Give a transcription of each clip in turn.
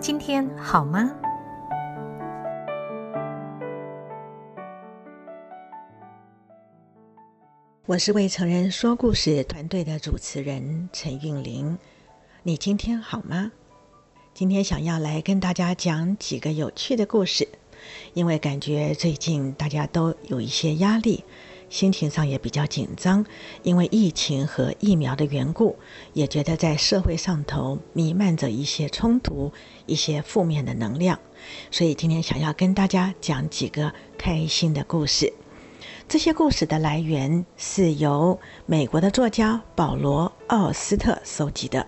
今天好吗？我是未成人说故事团队的主持人陈韵玲。你今天好吗？今天想要来跟大家讲几个有趣的故事，因为感觉最近大家都有一些压力。心情上也比较紧张，因为疫情和疫苗的缘故，也觉得在社会上头弥漫着一些冲突、一些负面的能量，所以今天想要跟大家讲几个开心的故事。这些故事的来源是由美国的作家保罗·奥斯特收集的。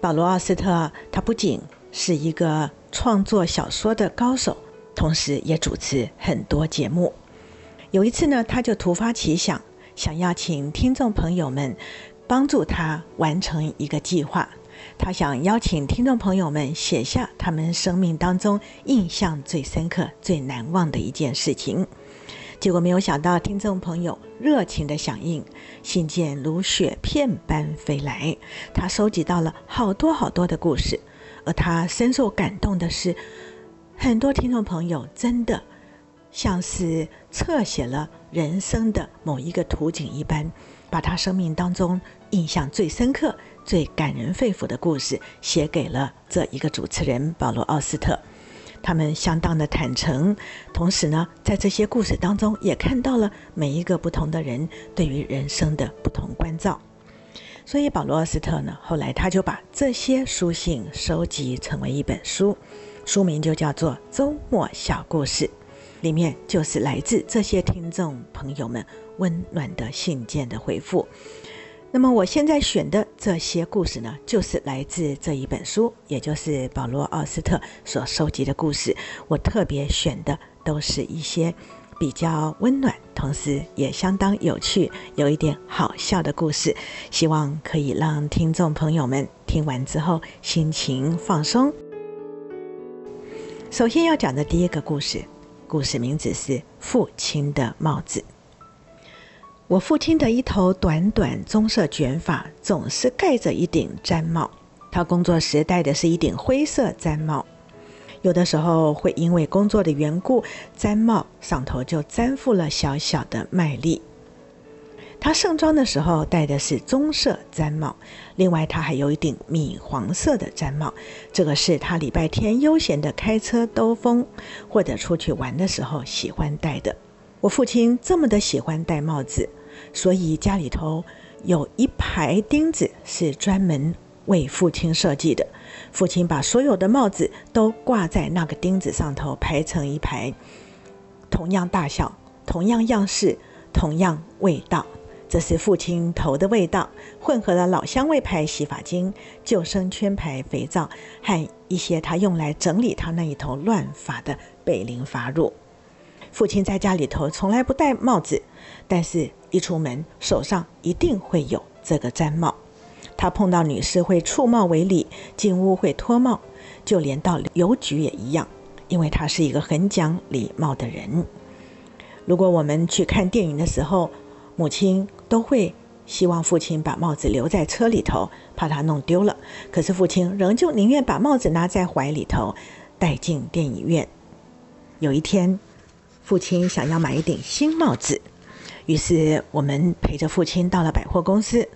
保罗·奥斯特他不仅是一个创作小说的高手，同时也主持很多节目。有一次呢，他就突发奇想，想要请听众朋友们帮助他完成一个计划。他想邀请听众朋友们写下他们生命当中印象最深刻、最难忘的一件事情。结果没有想到，听众朋友热情的响应，信件如雪片般飞来。他收集到了好多好多的故事，而他深受感动的是，很多听众朋友真的。像是侧写了人生的某一个图景一般，把他生命当中印象最深刻、最感人肺腑的故事写给了这一个主持人保罗·奥斯特。他们相当的坦诚，同时呢，在这些故事当中也看到了每一个不同的人对于人生的不同关照。所以，保罗·奥斯特呢，后来他就把这些书信收集成为一本书，书名就叫做《周末小故事》。里面就是来自这些听众朋友们温暖的信件的回复。那么我现在选的这些故事呢，就是来自这一本书，也就是保罗·奥斯特所收集的故事。我特别选的都是一些比较温暖，同时也相当有趣、有一点好笑的故事，希望可以让听众朋友们听完之后心情放松。首先要讲的第一个故事。故事名字是《父亲的帽子》。我父亲的一头短短棕色卷发总是盖着一顶毡帽，他工作时戴的是一顶灰色毡帽，有的时候会因为工作的缘故，毡帽上头就粘附了小小的麦粒。他盛装的时候戴的是棕色毡帽，另外他还有一顶米黄色的毡帽，这个是他礼拜天悠闲的开车兜风或者出去玩的时候喜欢戴的。我父亲这么的喜欢戴帽子，所以家里头有一排钉子是专门为父亲设计的。父亲把所有的帽子都挂在那个钉子上头，排成一排，同样大小、同样样式、同样味道。这是父亲头的味道，混合了老香味牌洗发精、救生圈牌肥皂和一些他用来整理他那一头乱发的贝林发乳。父亲在家里头从来不戴帽子，但是一出门手上一定会有这个毡帽。他碰到女士会触帽为礼，进屋会脱帽，就连到邮局也一样，因为他是一个很讲礼貌的人。如果我们去看电影的时候，母亲都会希望父亲把帽子留在车里头，怕他弄丢了。可是父亲仍旧宁愿把帽子拿在怀里头，带进电影院。有一天，父亲想要买一顶新帽子，于是我们陪着父亲到了百货公司。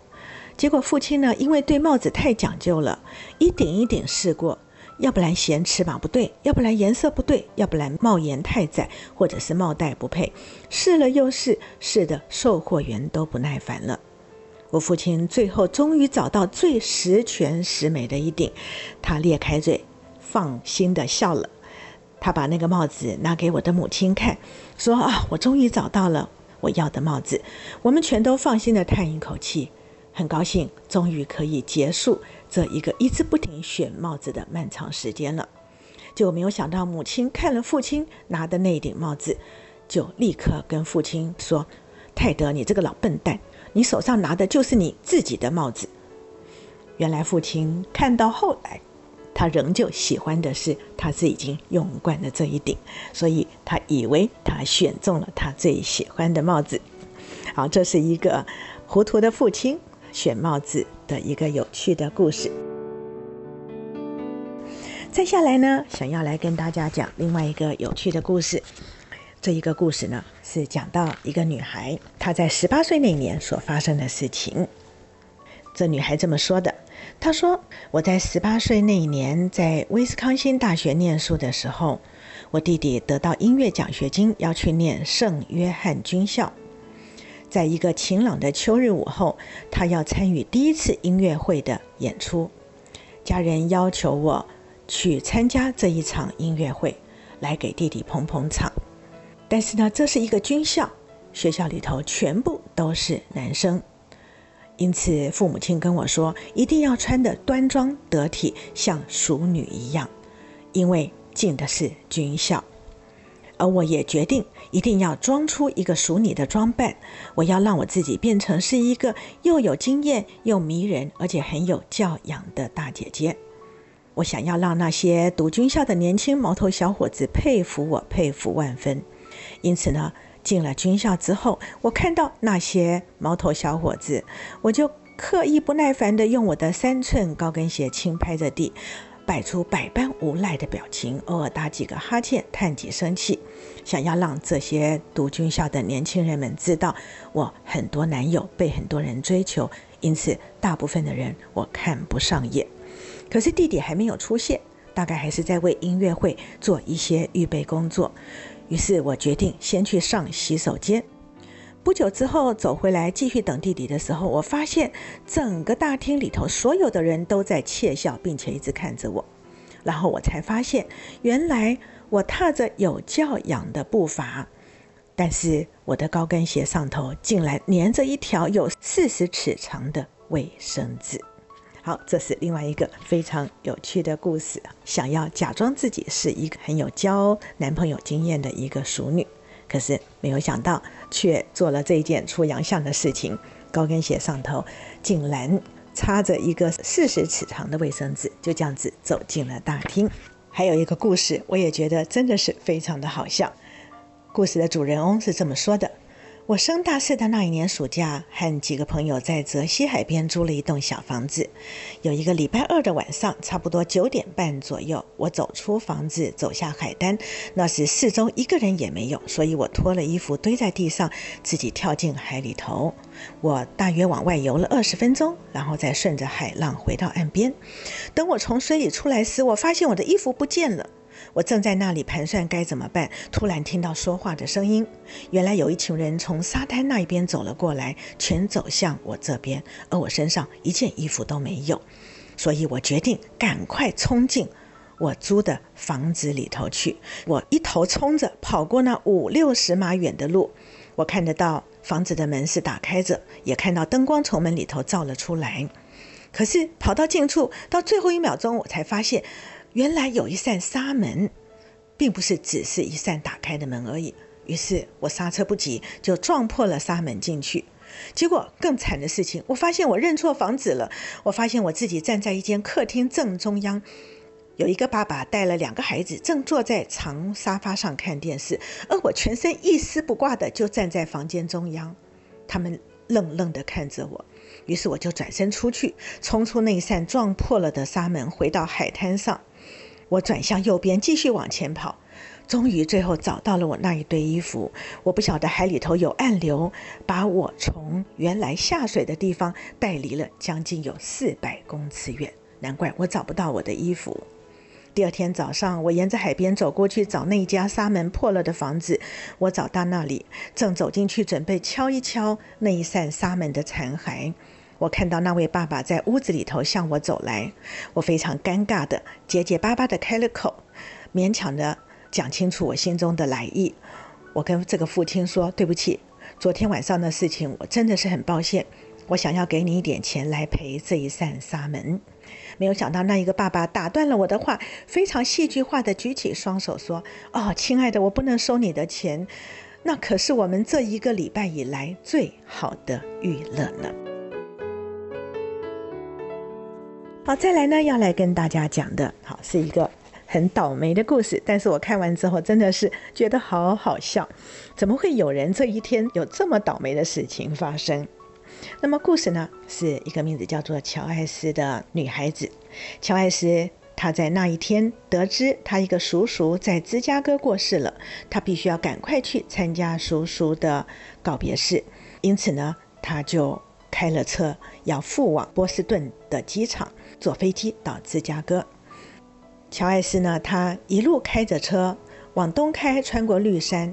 结果父亲呢，因为对帽子太讲究了，一顶一顶试过。要不然嫌翅膀不对，要不然颜色不对，要不然帽檐太窄，或者是帽带不配，试了又试，试的售货员都不耐烦了。我父亲最后终于找到最十全十美的一顶，他裂开嘴，放心的笑了。他把那个帽子拿给我的母亲看，说：“啊，我终于找到了我要的帽子。”我们全都放心的叹一口气，很高兴，终于可以结束。这一个一直不停选帽子的漫长时间了，就没有想到母亲看了父亲拿的那顶帽子，就立刻跟父亲说：“泰德，你这个老笨蛋，你手上拿的就是你自己的帽子。”原来父亲看到后来，他仍旧喜欢的是他是已经用惯了这一顶，所以他以为他选中了他最喜欢的帽子。好，这是一个糊涂的父亲。选帽子的一个有趣的故事。再下来呢，想要来跟大家讲另外一个有趣的故事。这一个故事呢，是讲到一个女孩她在十八岁那年所发生的事情。这女孩这么说的：“她说，我在十八岁那一年在威斯康星大学念书的时候，我弟弟得到音乐奖学金，要去念圣约翰军校。在一个晴朗的秋日午后，他要参与第一次音乐会的演出。家人要求我去参加这一场音乐会，来给弟弟捧捧场。”但是呢，这是一个军校，学校里头全部都是男生，因此父母亲跟我说，一定要穿得端庄得体，像淑女一样，因为进的是军校。而我也决定一定要装出一个淑女的装扮，我要让我自己变成是一个又有经验又迷人，而且很有教养的大姐姐。我想要让那些读军校的年轻毛头小伙子佩服我，佩服万分。因此呢，进了军校之后，我看到那些毛头小伙子，我就刻意不耐烦地用我的三寸高跟鞋轻拍着地，摆出百般无赖的表情，偶尔打几个哈欠，叹几声气，想要让这些读军校的年轻人们知道，我很多男友被很多人追求，因此大部分的人我看不上眼。可是弟弟还没有出现，大概还是在为音乐会做一些预备工作。于是我决定先去上洗手间。不久之后走回来继续等弟弟的时候，我发现整个大厅里头所有的人都在窃笑，并且一直看着我。然后我才发现，原来我踏着有教养的步伐，但是我的高跟鞋上头竟然粘着一条有四十尺长的卫生纸。好，这是另外一个非常有趣的故事。想要假装自己是一个很有交男朋友经验的一个熟女，可是没有想到，却做了这件出洋相的事情。高跟鞋上头竟然插着一个四十尺长的卫生纸，就这样子走进了大厅。还有一个故事，我也觉得真的是非常的好笑。故事的主人翁是这么说的。我升大四的那一年暑假，和几个朋友在泽西海边租了一栋小房子。有一个礼拜二的晚上，差不多九点半左右，我走出房子，走下海滩。那时四周一个人也没有，所以我脱了衣服堆在地上，自己跳进海里头。我大约往外游了二十分钟，然后再顺着海浪回到岸边。等我从水里出来时，我发现我的衣服不见了。我正在那里盘算该怎么办，突然听到说话的声音。原来有一群人从沙滩那一边走了过来，全走向我这边，而我身上一件衣服都没有，所以我决定赶快冲进我租的房子里头去。我一头冲着跑过那五六十码远的路，我看得到房子的门是打开着，也看到灯光从门里头照了出来。可是跑到近处，到最后一秒钟，我才发现。原来有一扇纱门，并不是只是一扇打开的门而已。于是我刹车不及，就撞破了纱门进去。结果更惨的事情，我发现我认错房子了。我发现我自己站在一间客厅正中央，有一个爸爸带了两个孩子，正坐在长沙发上看电视，而我全身一丝不挂的就站在房间中央。他们愣愣的看着我，于是我就转身出去，冲出那扇撞破了的纱门，回到海滩上。我转向右边，继续往前跑，终于最后找到了我那一堆衣服。我不晓得海里头有暗流，把我从原来下水的地方带离了将近有四百公尺远。难怪我找不到我的衣服。第二天早上，我沿着海边走过去找那家纱门破了的房子。我找到那里，正走进去准备敲一敲那一扇纱门的残骸。我看到那位爸爸在屋子里头向我走来，我非常尴尬的结结巴巴的开了口，勉强的讲清楚我心中的来意。我跟这个父亲说：“对不起，昨天晚上的事情，我真的是很抱歉。我想要给你一点钱来赔这一扇纱门。”没有想到那一个爸爸打断了我的话，非常戏剧化的举起双手说：“哦，亲爱的，我不能收你的钱，那可是我们这一个礼拜以来最好的娱乐呢。”好，再来呢，要来跟大家讲的，好是一个很倒霉的故事。但是我看完之后，真的是觉得好好笑，怎么会有人这一天有这么倒霉的事情发生？那么故事呢，是一个名字叫做乔艾斯的女孩子。乔艾斯。她在那一天得知她一个叔叔在芝加哥过世了，她必须要赶快去参加叔叔的告别式，因此呢，她就开了车要赴往波士顿的机场，坐飞机到芝加哥。乔艾斯呢，他一路开着车往东开，穿过绿山。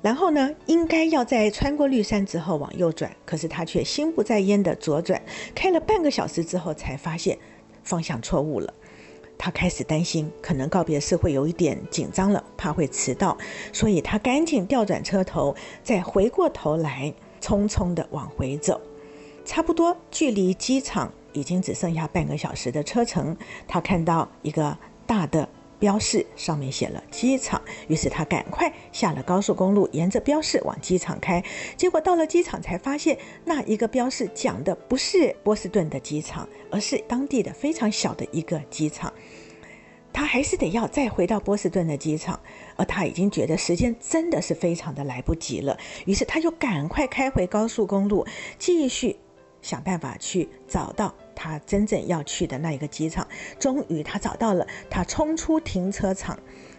然后呢，应该要在穿过绿山之后往右转，可是他却心不在焉的左转，开了半个小时之后才发现方向错误了。他开始担心，可能告别式会有一点紧张了，怕会迟到，所以他赶紧调转车头，再回过头来，匆匆的往回走。差不多距离机场已经只剩下半个小时的车程，他看到一个大的。标示上面写了机场，于是他赶快下了高速公路，沿着标示往机场开。结果到了机场才发现，那一个标示讲的不是波士顿的机场，而是当地的非常小的一个机场。他还是得要再回到波士顿的机场，而他已经觉得时间真的是非常的来不及了。于是他就赶快开回高速公路，继续想办法去找到。他真正要去的那一个机场，终于他找到了。他冲出停车场，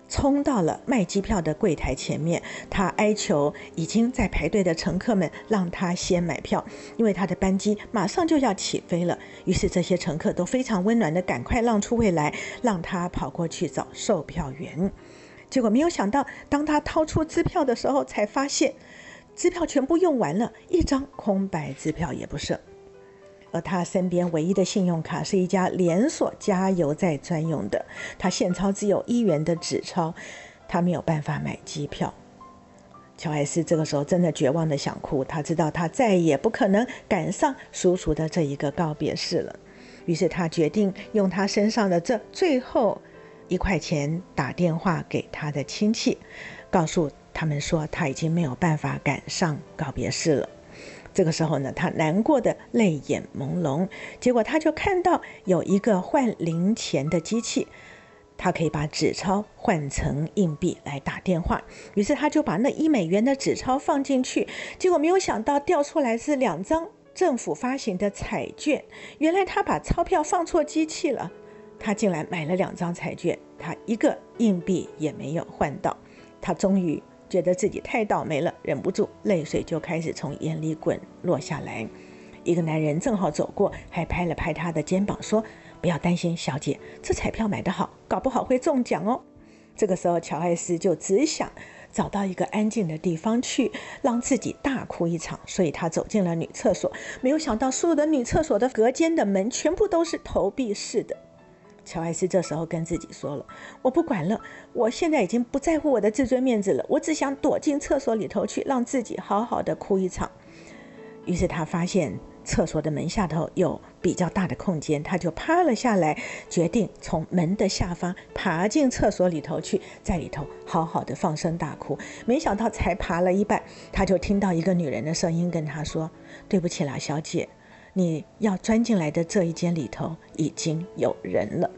冲到了卖机票的柜台前面。他哀求已经在排队的乘客们让他先买票，因为他的班机马上就要起飞了。于是这些乘客都非常温暖的赶快让出位来，让他跑过去找售票员。结果没有想到，当他掏出支票的时候，才发现支票全部用完了，一张空白支票也不剩。而他身边唯一的信用卡是一家连锁加油站专用的，他现钞只有一元的纸钞，他没有办法买机票。乔艾斯这个时候真的绝望的想哭，他知道他再也不可能赶上叔叔的这一个告别式了，于是他决定用他身上的这最后一块钱打电话给他的亲戚，告诉他们说他已经没有办法赶上告别式了。这个时候呢，他难过的泪眼朦胧。结果他就看到有一个换零钱的机器，他可以把纸钞换成硬币来打电话。于是他就把那一美元的纸钞放进去，结果没有想到掉出来是两张政府发行的彩券。原来他把钞票放错机器了，他竟然买了两张彩券，他一个硬币也没有换到。他终于。觉得自己太倒霉了，忍不住泪水就开始从眼里滚落下来。一个男人正好走过，还拍了拍他的肩膀，说：“不要担心，小姐，这彩票买得好，搞不好会中奖哦。”这个时候，乔艾斯就只想找到一个安静的地方去让自己大哭一场，所以他走进了女厕所。没有想到，所有的女厕所的隔间的门全部都是投币式的。乔艾斯这时候跟自己说了：“我不管了，我现在已经不在乎我的自尊面子了，我只想躲进厕所里头去，让自己好好的哭一场。”于是他发现厕所的门下头有比较大的空间，他就趴了下来，决定从门的下方爬进厕所里头去，在里头好好的放声大哭。没想到才爬了一半，他就听到一个女人的声音跟他说：“对不起啦，小姐。”你要钻进来的这一间里头已经有人了。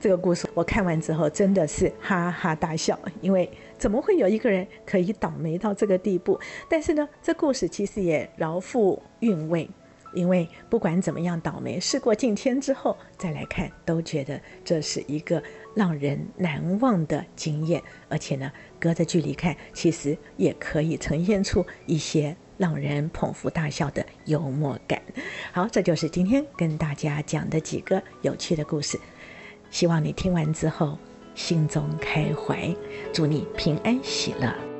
这个故事我看完之后真的是哈哈大笑，因为怎么会有一个人可以倒霉到这个地步？但是呢，这故事其实也饶富韵味，因为不管怎么样倒霉，事过境迁之后再来看，都觉得这是一个让人难忘的经验。而且呢，隔着距离看，其实也可以呈现出一些。让人捧腹大笑的幽默感。好，这就是今天跟大家讲的几个有趣的故事。希望你听完之后心中开怀，祝你平安喜乐。